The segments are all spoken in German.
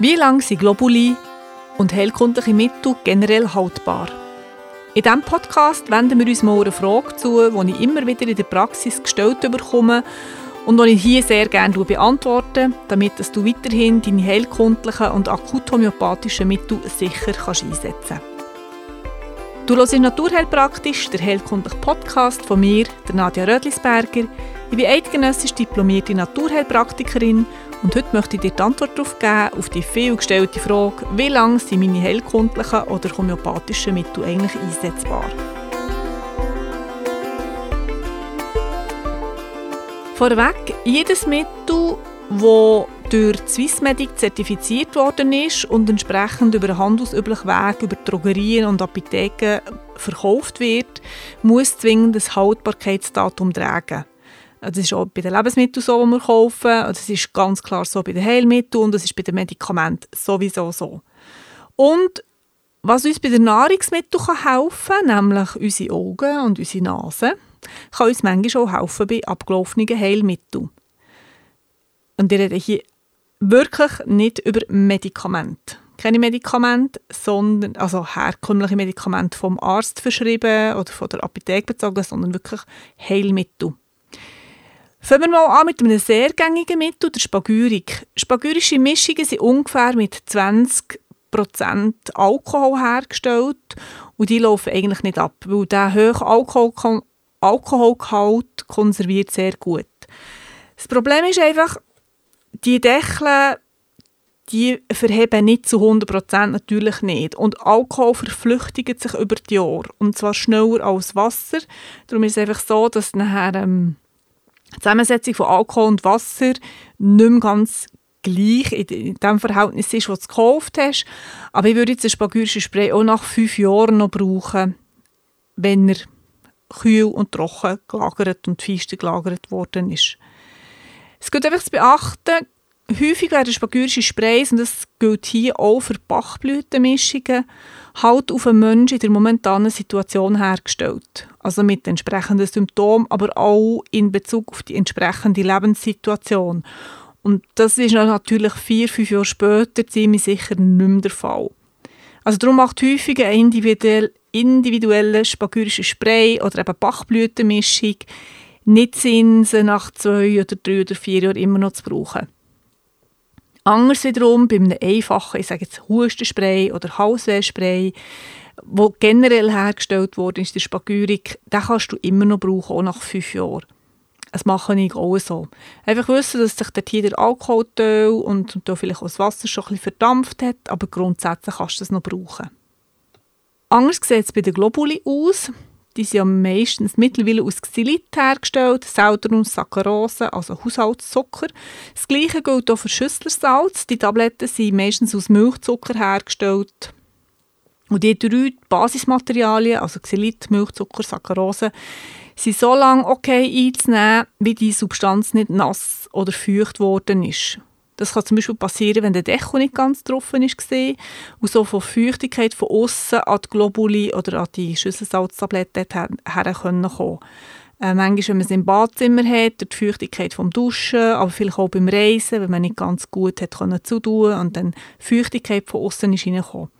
Wie lange sind Globuli und heilkundliche Mittel generell haltbar? In diesem Podcast wenden wir uns mal einer Frage zu, die ich immer wieder in der Praxis gestellt bekomme und die ich hier sehr gerne beantworte, damit du weiterhin deine heilkundlichen und akut homöopathischen Mittel sicher kannst einsetzen kannst. Du hörst Naturheilpraktisch, der heilkundliche Podcast von mir, der Nadja Rödlisberger. Ich bin eidgenössisch diplomierte Naturheilpraktikerin und heute möchte ich dir die Antwort darauf geben, auf die viel gestellte Frage, wie lange sind meine heilkundlichen oder homöopathischen Mittel eigentlich einsetzbar? Vorweg, jedes Mittel, das durch Swissmedic zertifiziert worden ist und entsprechend über einen handelsüblichen Weg über Drogerien und Apotheken verkauft wird, muss zwingend ein Haltbarkeitsdatum tragen. Das ist auch bei den Lebensmitteln so, die wir kaufen. Das ist ganz klar so bei den Heilmitteln und das ist bei den Medikamenten sowieso so. Und was uns bei den Nahrungsmitteln helfen kann, nämlich unsere Augen und unsere Nase, kann uns manchmal auch helfen bei abgelaufenen Heilmitteln. Und ich rede hier wirklich nicht über Medikamente. Keine Medikamente, sondern also herkömmliche Medikamente vom Arzt verschrieben oder von der Apotheke bezogen, sondern wirklich Heilmittel. Fangen wir mal an mit einem sehr gängigen Mittel, der Spagyrik. Spagyrische Mischungen sind ungefähr mit 20% Alkohol hergestellt und die laufen eigentlich nicht ab, weil der hohe Alkohol Alkoholgehalt konserviert sehr gut. Das Problem ist einfach, die Deckel die verheben nicht zu 100% natürlich nicht. Und Alkohol verflüchtigt sich über die Jahre. Und zwar schneller als Wasser. Darum ist es einfach so, dass nachher ähm, die Zusammensetzung von Alkohol und Wasser nicht mehr ganz gleich in dem Verhältnis ist, was du gekauft hast. Aber ich würde jetzt ein spagyrisches Spray auch nach fünf Jahren noch brauchen, wenn er kühl und trocken gelagert und feist gelagert worden ist. Es gilt einfach zu beachten, häufig werden spagyrische Sprays, und das gilt hier auch für Bachblütenmischungen, halt auf einen Menschen in der momentanen Situation hergestellt. Also mit entsprechenden Symptomen, aber auch in Bezug auf die entsprechende Lebenssituation. Und das ist natürlich vier, fünf Jahre später ziemlich sicher nicht mehr der Fall. Also darum macht häufig ein individuell, individueller spagyrischer Spray oder eben Bachblütenmischung nicht Sinn, sie nach zwei oder drei oder vier Jahren immer noch zu brauchen. Anders wiederum bei einem einfachen, ich sage jetzt Hustenspray oder Halswehspray, wo generell hergestellt wurde, ist der Spagyrik, den kannst du immer noch brauchen, auch nach fünf Jahren. Das mache ich auch so. Einfach wissen, dass sich dort hier der Alkohol und, und vielleicht auch das Wasser schon ein bisschen verdampft hat, aber grundsätzlich kannst du es noch brauchen. Anders sieht es bei den Globuli aus. Die sind ja meistens mittlerweile aus Xylit hergestellt, selten aus Saccharose, also Haushaltszucker. Das gleiche gilt auch für Schüsslersalz. Die Tabletten sind meistens aus Milchzucker hergestellt. Und die drei Basismaterialien, also Xylit, Milchzucker, Saccharose, sind so lange okay einzunehmen, wie die Substanz nicht nass oder feucht worden ist. Das kann zum Beispiel passieren, wenn der Deckel nicht ganz getroffen ist und so von Feuchtigkeit von außen an die Globuli oder an die Schüsselsalztabletten her kommen äh, manchmal, wenn man es im Badzimmer hat, durch die Feuchtigkeit vom Duschen, aber vielleicht auch beim Reisen, wenn man nicht ganz gut hat können zutun und dann Feuchtigkeit von außen ist reingekommen.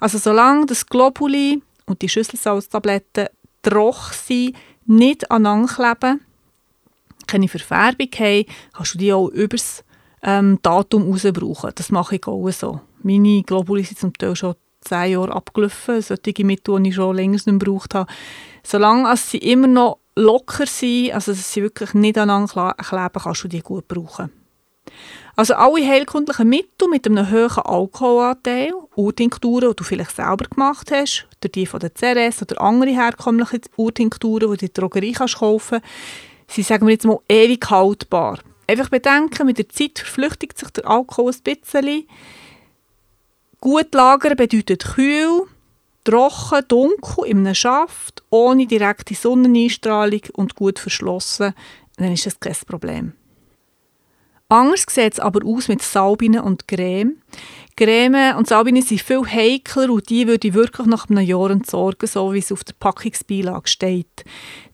Also solange das Globuli und die Schüsselsalztabletten trocken sind, nicht aneinander kleben, keine Verfärbung haben, kannst du die auch übers ähm, Datum raus brauchen. Das mache ich auch so. Meine Globuli sind zum Teil schon zehn Jahre abgelaufen, solche Mittel, die ich schon länger nicht gebraucht habe. Solange sie immer noch locker sind, also dass sie wirklich nicht aneinander kleben, kannst du die gut brauchen. Also alle heilkundlichen Mittel mit einem hohen Alkoholanteil, Urtinkturen, die du vielleicht selber gemacht hast, oder die von der CRS oder andere herkömmliche Urtinkturen, die du in der Drogerie kaufen kannst, sind, sagen wir jetzt mal, ewig haltbar. Einfach bedenken, mit der Zeit verflüchtigt sich der Alkohol ein bisschen. Gut lagern bedeutet kühl, trocken, dunkel in einem Schaft, ohne direkte Sonneneinstrahlung und gut verschlossen. Dann ist das kein Problem. Anders sieht es aber aus mit Salbinen und Creme. Creme und Salbinen sind viel heikler und die würde ich wirklich nach einem Jahr entsorgen, so wie es auf der Packungsbeilage steht.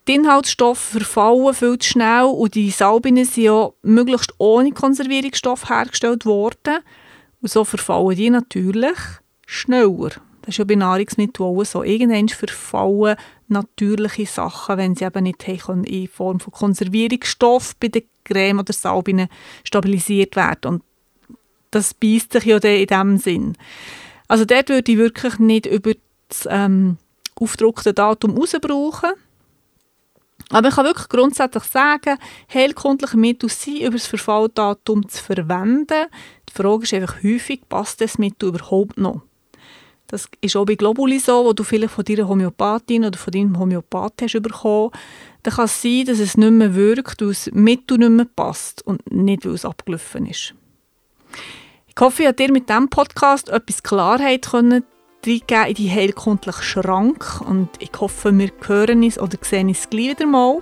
Die Inhaltsstoffe verfallen viel zu schnell und die Salbinen sind ja möglichst ohne Konservierungsstoff hergestellt worden. Und so verfallen die natürlich schneller. Das ist ja bei Nahrungsmitteln auch so. Irgendwann verfallen natürliche Sachen, wenn sie eben nicht in Form von Konservierungsstoff bei der Creme oder Salbe stabilisiert werden. Und das beißt sich ja in diesem Sinn. Also dort würde ich wirklich nicht über das ähm, aufgedruckte Datum rausbrauchen. Aber ich kann wirklich grundsätzlich sagen, heilkundliche Mittel sind über das Verfalldatum zu verwenden. Die Frage ist einfach häufig, passt das Mittel überhaupt noch? Das ist auch bei Globuli so, wo du vielleicht von deiner Homöopathin oder von deinem Homöopath hast bekommen. Dann kann es sein, dass es nicht mehr wirkt, weil das Mittel nicht mehr passt und nicht, weil es abgelaufen ist. Ich hoffe, ich dir mit diesem Podcast etwas Klarheit können reingeben in die heilkundlichen Schrank und ich hoffe, wir hören uns oder sehen uns gleich wieder mal.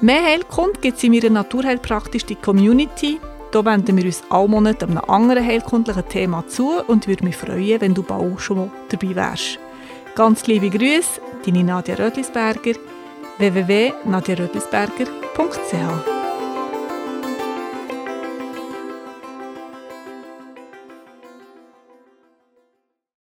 Mehr Heilkund gibt es in meiner Naturheilpraktisch die Community. Hier wenden wir uns alle Monate einem anderen heilkundlichen Thema zu und würde mich freuen, wenn du bald schon mal dabei wärst. Ganz liebe Grüße, deine Nadja Rödlisberger www.nadjarödlisberger.ch